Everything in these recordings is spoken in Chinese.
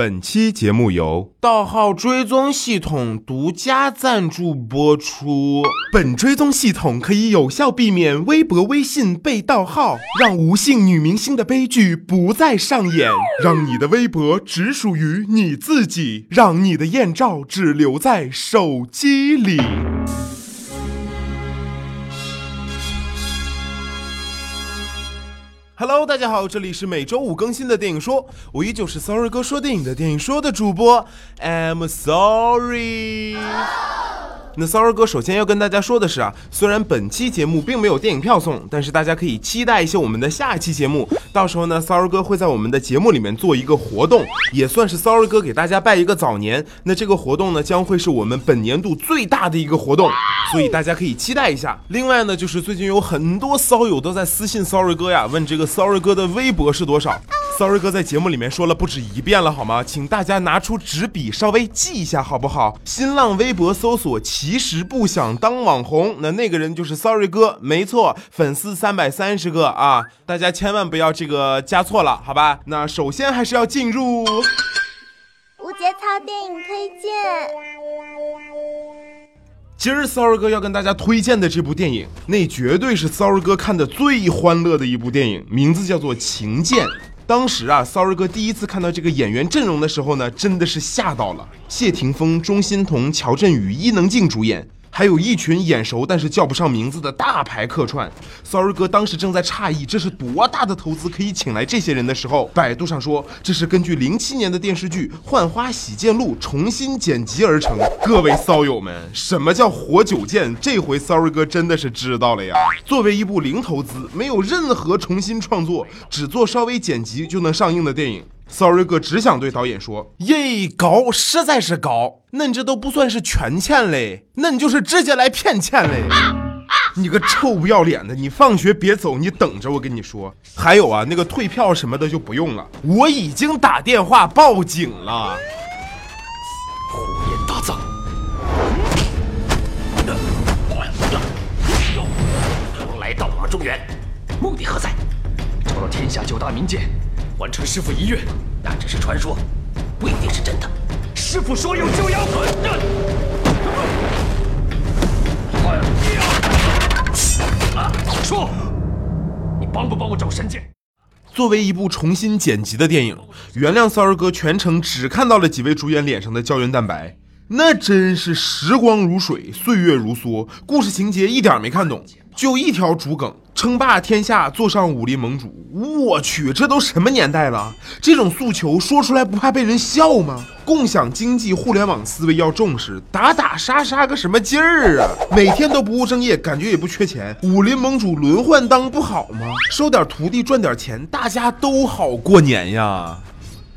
本期节目由盗号追踪系统独家赞助播出。本追踪系统可以有效避免微博、微信被盗号，让无姓女明星的悲剧不再上演，让你的微博只属于你自己，让你的艳照只留在手机里。Hello，大家好，这里是每周五更新的电影说，我依旧是 Sorry 哥说电影的电影说的主播，I'm sorry。那 Sorry 哥首先要跟大家说的是啊，虽然本期节目并没有电影票送，但是大家可以期待一下我们的下一期节目。到时候呢，Sorry 哥会在我们的节目里面做一个活动，也算是 Sorry 哥给大家拜一个早年。那这个活动呢，将会是我们本年度最大的一个活动，所以大家可以期待一下。另外呢，就是最近有很多骚友都在私信 Sorry 哥呀，问这个 Sorry 哥的微博是多少。Sorry 哥在节目里面说了不止一遍了，好吗？请大家拿出纸笔稍微记一下，好不好？新浪微博搜索“其实不想当网红”，那那个人就是 Sorry 哥，没错，粉丝三百三十个啊！大家千万不要这个加错了，好吧？那首先还是要进入无节操电影推荐。今儿 Sorry 哥要跟大家推荐的这部电影，那绝对是 Sorry 哥看的最欢乐的一部电影，名字叫做《情剑》。当时啊，Sorry 哥第一次看到这个演员阵容的时候呢，真的是吓到了。谢霆锋、钟欣桐、乔振宇、伊能静主演。还有一群眼熟但是叫不上名字的大牌客串，Sorry 哥当时正在诧异这是多大的投资可以请来这些人的时候，百度上说这是根据零七年的电视剧《浣花洗剑录》重新剪辑而成。各位骚友们，什么叫活久见？这回 Sorry 哥真的是知道了呀！作为一部零投资、没有任何重新创作、只做稍微剪辑就能上映的电影。Sorry 哥只想对导演说：“耶，高，实在是高，恁这都不算是圈钱嘞，恁就是直接来骗钱嘞！你个臭不要脸的，你放学别走，你等着，我跟你说。还有啊，那个退票什么的就不用了，我已经打电话报警了。胡言大造！来到我们中原，目的何在？找到天下九大名剑。”完成师傅遗愿，那只是传说，不一定是真的。师傅说有就有。说，你帮不帮我找神剑？作为一部重新剪辑的电影，原谅骚儿哥全程只看到了几位主演脸上的胶原蛋白，那真是时光如水，岁月如梭，故事情节一点没看懂。就一条主梗，称霸天下，坐上武林盟主。我去，这都什么年代了？这种诉求说出来不怕被人笑吗？共享经济、互联网思维要重视，打打杀杀个什么劲儿啊？每天都不务正业，感觉也不缺钱。武林盟主轮换当不好吗？收点徒弟赚点钱，大家都好过年呀。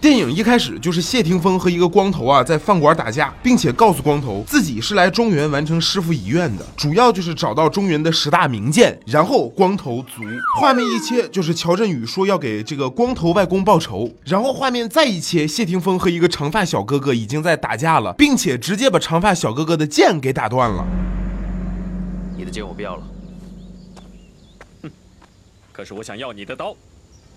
电影一开始就是谢霆锋和一个光头啊在饭馆打架，并且告诉光头自己是来中原完成师傅遗愿的，主要就是找到中原的十大名剑。然后光头足，画面一切就是乔振宇说要给这个光头外公报仇。然后画面再一切，谢霆锋和一个长发小哥哥已经在打架了，并且直接把长发小哥哥的剑给打断了。你的剑我不要了，哼，可是我想要你的刀。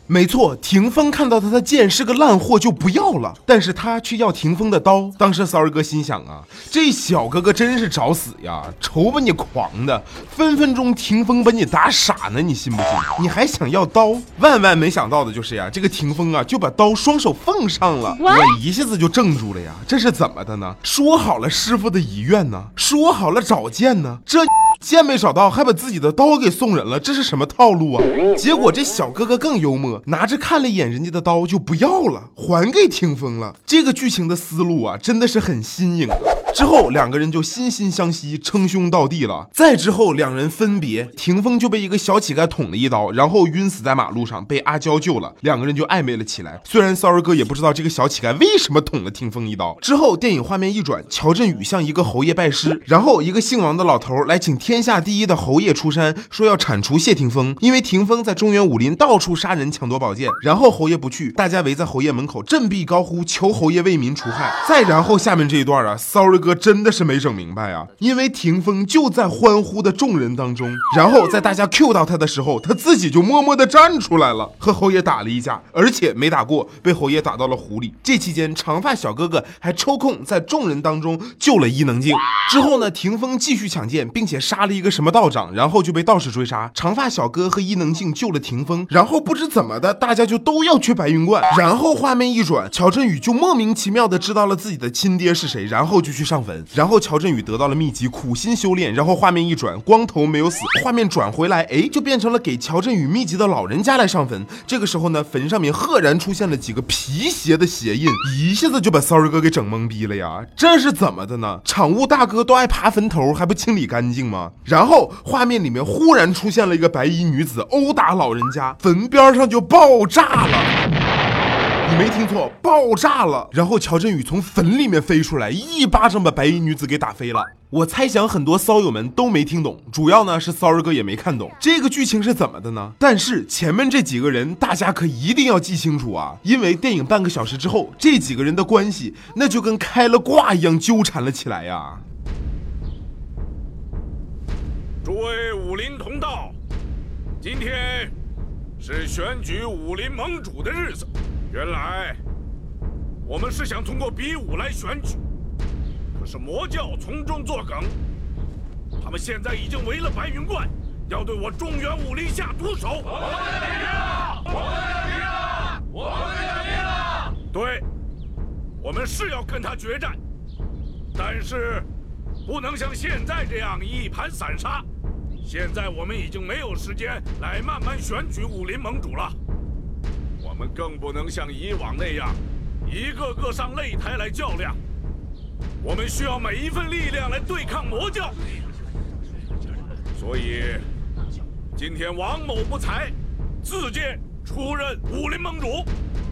没错，霆锋看到他的剑是个烂货就不要了，但是他却要霆锋的刀。当时骚儿哥心想啊，这小哥哥真是找死呀，愁把你狂的，分分钟霆锋把你打傻呢，你信不信？你还想要刀？万万没想到的就是呀，这个霆锋啊就把刀双手奉上了，我一下子就怔住了呀，这是怎么的呢？说好了师傅的遗愿呢？说好了找剑呢？这。剑没找到，还把自己的刀给送人了，这是什么套路啊？结果这小哥哥更幽默，拿着看了一眼人家的刀就不要了，还给霆锋了。这个剧情的思路啊，真的是很新颖。之后两个人就惺惺相惜，称兄道弟了。再之后两人分别，霆锋就被一个小乞丐捅了一刀，然后晕死在马路上，被阿娇救了。两个人就暧昧了起来。虽然骚儿哥也不知道这个小乞丐为什么捅了霆锋一刀。之后电影画面一转，乔振宇向一个侯爷拜师，然后一个姓王的老头来请天下第一的侯爷出山，说要铲除谢霆锋，因为霆锋在中原武林到处杀人抢夺宝剑。然后侯爷不去，大家围在侯爷门口振臂高呼，求侯爷为民除害。再然后下面这一段啊，，sorry。哥真的是没整明白啊，因为霆锋就在欢呼的众人当中，然后在大家 Q 到他的时候，他自己就默默的站出来了，和侯爷打了一架，而且没打过，被侯爷打到了湖里。这期间，长发小哥哥还抽空在众人当中救了伊能静。之后呢，霆锋继续抢剑，并且杀了一个什么道长，然后就被道士追杀。长发小哥和伊能静救了霆锋，然后不知怎么的，大家就都要去白云观。然后画面一转，乔振宇就莫名其妙的知道了自己的亲爹是谁，然后就去杀上坟。然后乔振宇得到了秘籍，苦心修炼。然后画面一转，光头没有死，画面转回来，哎，就变成了给乔振宇秘籍的老人家来上坟。这个时候呢，坟上面赫然出现了几个皮鞋的鞋印，一下子就把 sorry 哥给整懵逼了呀！这是怎么的呢？场务大哥都爱爬坟头，还不清理干净吗？然后画面里面忽然出现了一个白衣女子殴打老人家，坟边上就爆炸了。你没听错，爆炸了。然后乔振宇从坟里面飞出来，一巴掌把白衣女子给打飞了。我猜想很多骚友们都没听懂，主要呢是骚儿哥也没看懂这个剧情是怎么的呢？但是前面这几个人大家可一定要记清楚啊，因为电影半个小时之后，这几个人的关系那就跟开了挂一样纠缠了起来呀。诸位武林同道，今天是选举武林盟主的日子。原来我们是想通过比武来选举，可是魔教从中作梗，他们现在已经围了白云观，要对我中原武林下毒手。我们的敌人，我们的敌人，我们的敌人。对，我们是要跟他决战，但是不能像现在这样一盘散沙。现在我们已经没有时间来慢慢选举武林盟主了。们更不能像以往那样，一个个上擂台来较量。我们需要每一份力量来对抗魔教。所以，今天王某不才，自荐出任武林盟主。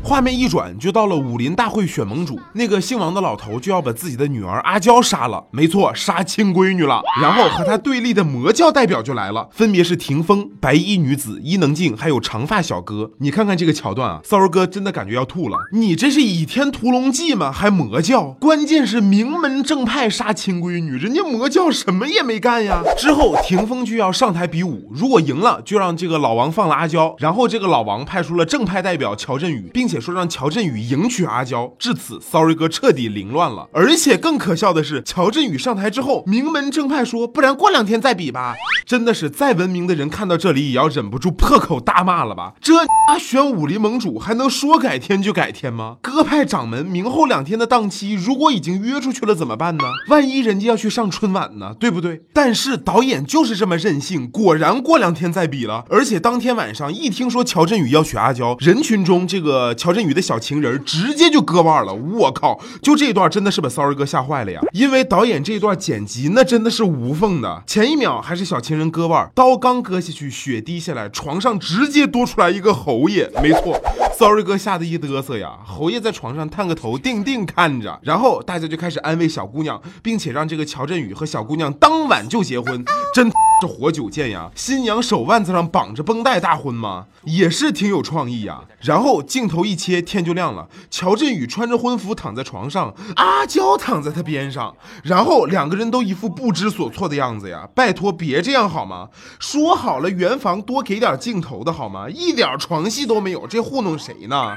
画面一转，就到了武林大会选盟主，那个姓王的老头就要把自己的女儿阿娇杀了，没错，杀亲闺女了。然后和他对立的魔教代表就来了，分别是霆锋、白衣女子伊能静，还有长发小哥。你看看这个桥段啊，骚儿哥真的感觉要吐了。你这是《倚天屠龙记》吗？还魔教？关键是名门正派杀亲闺女，人家魔教什么也没干呀。之后霆锋就要上台比武，如果赢了，就让这个老王放了阿娇。然后这个老王派出了正派代表乔振宇，并且说让乔振宇迎娶阿娇。至此，Sorry 哥彻底凌乱了。而且更可笑的是，乔振宇上台之后，名门正派说，不然过两天再比吧。真的是再文明的人看到这里也要忍不住破口大骂了吧？这啊选武林盟主还能说改天就改天吗？各派掌门明后两天的档期如果已经约出去了怎么办呢？万一人家要去上春晚呢，对不对？但是导演就是这么任性，果然过两天再比了。而且当天晚上一听说乔振宇要娶阿娇，人群中这个乔振宇的小情人直接就割腕了。我靠，就这一段真的是把骚儿哥吓坏了呀！因为导演这一段剪辑那真的是无缝的，前一秒还是小情人割腕，刀刚割下去，血滴下来，床上直接多出来一个侯爷。没错，sorry 哥吓得一嘚瑟呀。侯爷在床上探个头，定定看着，然后大家就开始安慰小姑娘，并且让这个乔振宇和小姑娘当晚就结婚，真是活久见呀！新娘手腕子上绑着绷带大婚吗？也是挺有创意呀。然后镜头一一切，天就亮了，乔振宇穿着婚服躺在床上，阿娇躺在他边上，然后两个人都一副不知所措的样子呀。拜托别这样好吗？说好了圆房多给点镜头的好吗？一点床戏都没有，这糊弄谁呢？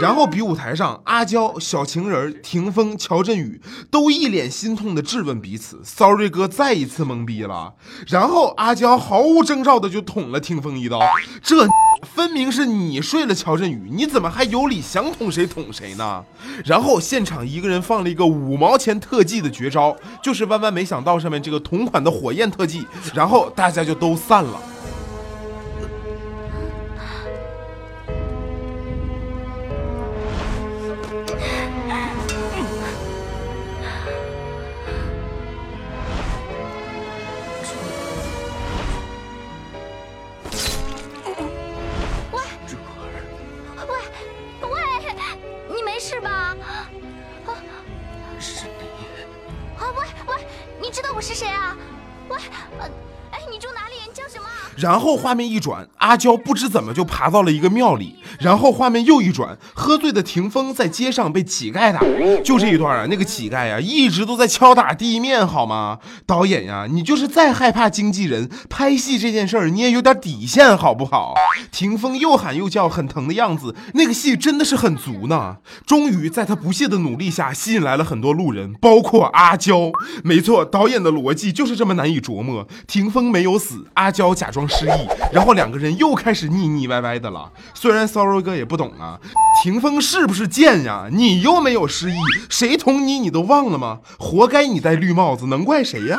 然后比武台上，阿娇、小情人、霆锋、乔振宇都一脸心痛的质问彼此。Sorry 哥再一次懵逼了。然后阿娇毫无征兆的就捅了霆锋一刀，这分明是你睡了乔振宇，你怎么还有理想捅谁捅谁呢？然后现场一个人放了一个五毛钱特技的绝招，就是万万没想到上面这个同款的火焰特技，然后大家就都散了。你，知道我是谁啊？喂，哎，你住哪里？你叫什么？然后画面一转，阿娇不知怎么就爬到了一个庙里。然后画面又一转，喝醉的霆锋在街上被乞丐打。就这一段啊，那个乞丐呀，一直都在敲打地面，好吗？导演呀，你就是再害怕经纪人，拍戏这件事儿你也有点底线，好不好？霆锋又喊又叫，很疼的样子，那个戏真的是很足呢。终于在他不懈的努力下，吸引来了很多路人，包括阿娇。没错，导演的逻辑就是这么难以琢磨。霆锋风没有死，阿娇假装失忆，然后两个人又开始腻腻歪歪的了。虽然 Sorry 哥也不懂啊，霆锋是不是贱呀？你又没有失忆，谁捅你你都忘了吗？活该你戴绿帽子，能怪谁呀？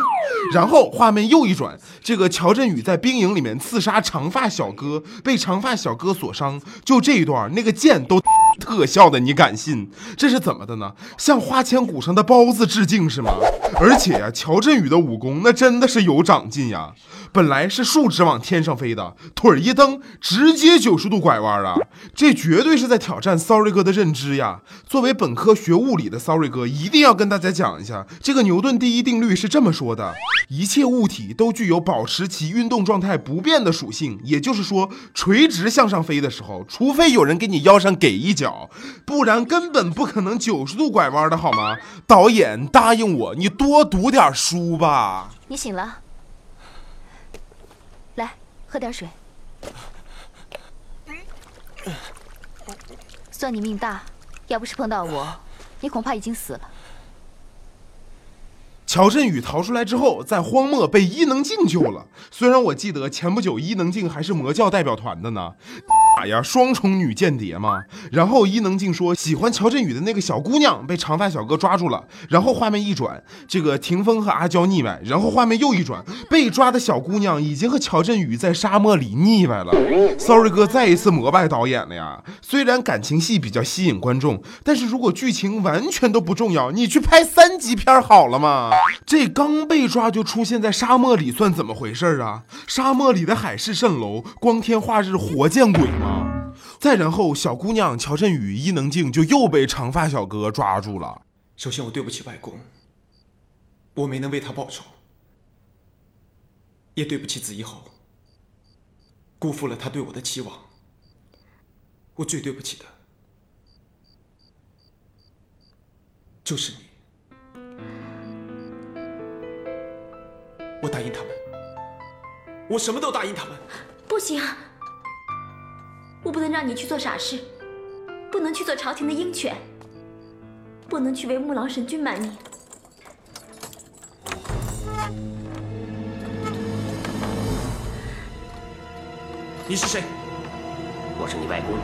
然后画面又一转，这个乔振宇在兵营里面刺杀长发小哥，被长发小哥所伤。就这一段，那个剑都特效的，你敢信？这是怎么的呢？向花千骨上的包子致敬是吗？而且呀，乔振宇的武功那真的是有长进呀。本来是竖直往天上飞的，腿一蹬，直接九十度拐弯啊！这绝对是在挑战 Sorry 哥的认知呀。作为本科学物理的 Sorry 哥，一定要跟大家讲一下，这个牛顿第一定律是这么说的：一切物体都具有保持其运动状态不变的属性。也就是说，垂直向上飞的时候，除非有人给你腰上给一脚，不然根本不可能九十度拐弯的好吗？导演答应我，你多读点书吧。你醒了，来喝点水。算你命大，要不是碰到我，你恐怕已经死了。乔振宇逃出来之后，在荒漠被伊能静救了。虽然我记得前不久伊能静还是魔教代表团的呢。哎呀，双重女间谍吗。然后伊能静说喜欢乔振宇的那个小姑娘被长发小哥抓住了。然后画面一转，这个霆锋和阿娇腻歪。然后画面又一转，被抓的小姑娘已经和乔振宇在沙漠里腻歪了。Sorry 哥再一次膜拜导演了呀。虽然感情戏比较吸引观众，但是如果剧情完全都不重要，你去拍三级片好了吗？这刚被抓就出现在沙漠里，算怎么回事啊？沙漠里的海市蜃楼，光天化日，活见鬼吗？再然后，小姑娘乔振宇、伊能静就又被长发小哥抓住了。首先，我对不起外公，我没能为他报仇，也对不起紫衣侯，辜负了他对我的期望。我最对不起的就是你。我答应他们，我什么都答应他们。不行，我不能让你去做傻事，不能去做朝廷的鹰犬，不能去为木狼神君卖命。你是谁？我是你外公。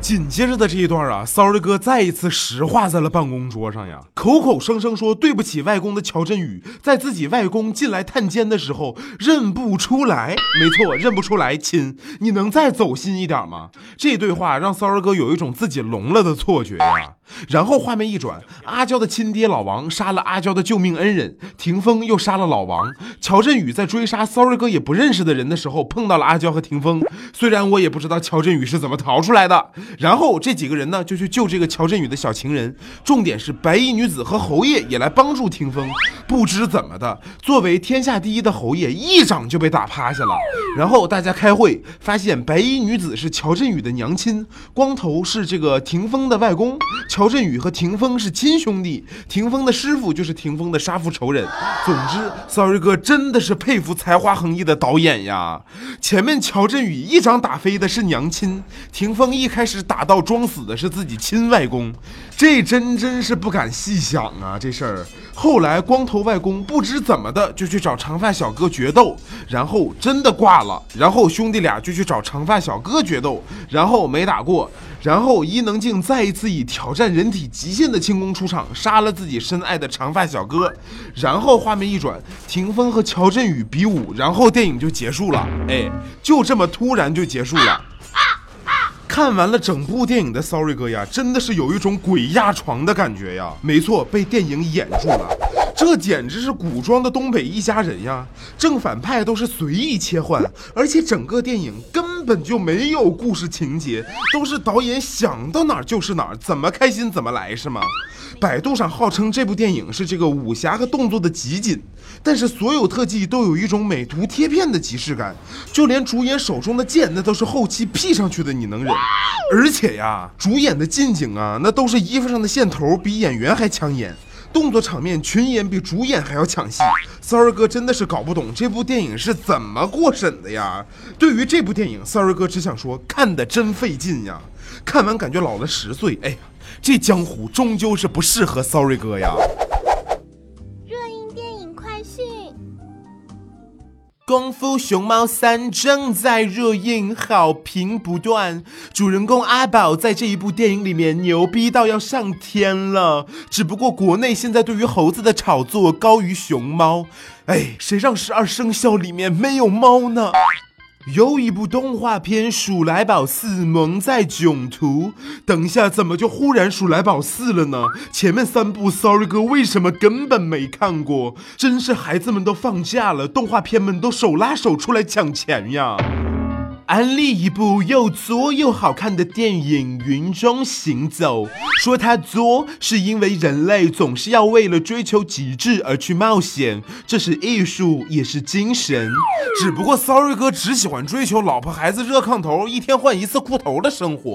紧接着的这一段啊，Sorry 哥再一次石化在了办公桌上呀，口口声声说对不起外公的乔振宇，在自己外公进来探监的时候认不出来，没错，认不出来，亲，你能再走心一点吗？这对话让 Sorry 哥有一种自己聋了的错觉呀。然后画面一转，阿娇的亲爹老王杀了阿娇的救命恩人，霆锋又杀了老王。乔振宇在追杀 Sorry 哥也不认识的人的时候，碰到了阿娇和霆锋。虽然我也不知道乔振宇是怎么逃出来的。然后这几个人呢，就去救这个乔振宇的小情人。重点是白衣女子和侯爷也来帮助霆锋。不知怎么的，作为天下第一的侯爷，一掌就被打趴下了。然后大家开会，发现白衣女子是乔振宇的娘亲，光头是这个霆锋的外公。乔振宇和霆锋是亲兄弟，霆锋的师傅就是霆锋的杀父仇人。总之，Sorry 哥真的是佩服才华横溢的导演呀！前面乔振宇一掌打飞的是娘亲，霆锋一开始打到装死的是自己亲外公，这真真是不敢细想啊！这事儿后来光头外公不知怎么的就去找长发小哥决斗，然后真的挂了，然后兄弟俩就去找长发小哥决斗，然后没打过。然后伊能静再一次以挑战人体极限的轻功出场，杀了自己深爱的长发小哥。然后画面一转，霆锋和乔振宇比武，然后电影就结束了。哎，就这么突然就结束了。看完了整部电影的 Sorry 哥呀，真的是有一种鬼压床的感觉呀。没错，被电影演住了。这简直是古装的东北一家人呀！正反派都是随意切换，而且整个电影根根本就没有故事情节，都是导演想到哪儿就是哪儿，怎么开心怎么来是吗？百度上号称这部电影是这个武侠和动作的集锦，但是所有特技都有一种美图贴片的即视感，就连主演手中的剑那都是后期 P 上去的，你能忍？而且呀，主演的近景啊，那都是衣服上的线头比演员还抢眼。动作场面群演比主演还要抢戏，，Sorry 哥真的是搞不懂这部电影是怎么过审的呀？对于这部电影，，Sorry 哥只想说看的真费劲呀，看完感觉老了十岁。哎呀，这江湖终究是不适合 Sorry 哥呀。《功夫熊猫三》正在热映，好评不断。主人公阿宝在这一部电影里面牛逼到要上天了。只不过国内现在对于猴子的炒作高于熊猫。哎，谁让十二生肖里面没有猫呢？又一部动画片《鼠来宝四》萌在囧途，等一下怎么就忽然《鼠来宝四》了呢？前面三部 Sorry 哥为什么根本没看过？真是孩子们都放假了，动画片们都手拉手出来抢钱呀！安利一部又作又好看的电影《云中行走》，说它作是因为人类总是要为了追求极致而去冒险，这是艺术也是精神。只不过 Sorry 哥只喜欢追求老婆孩子热炕头，一天换一次裤头的生活。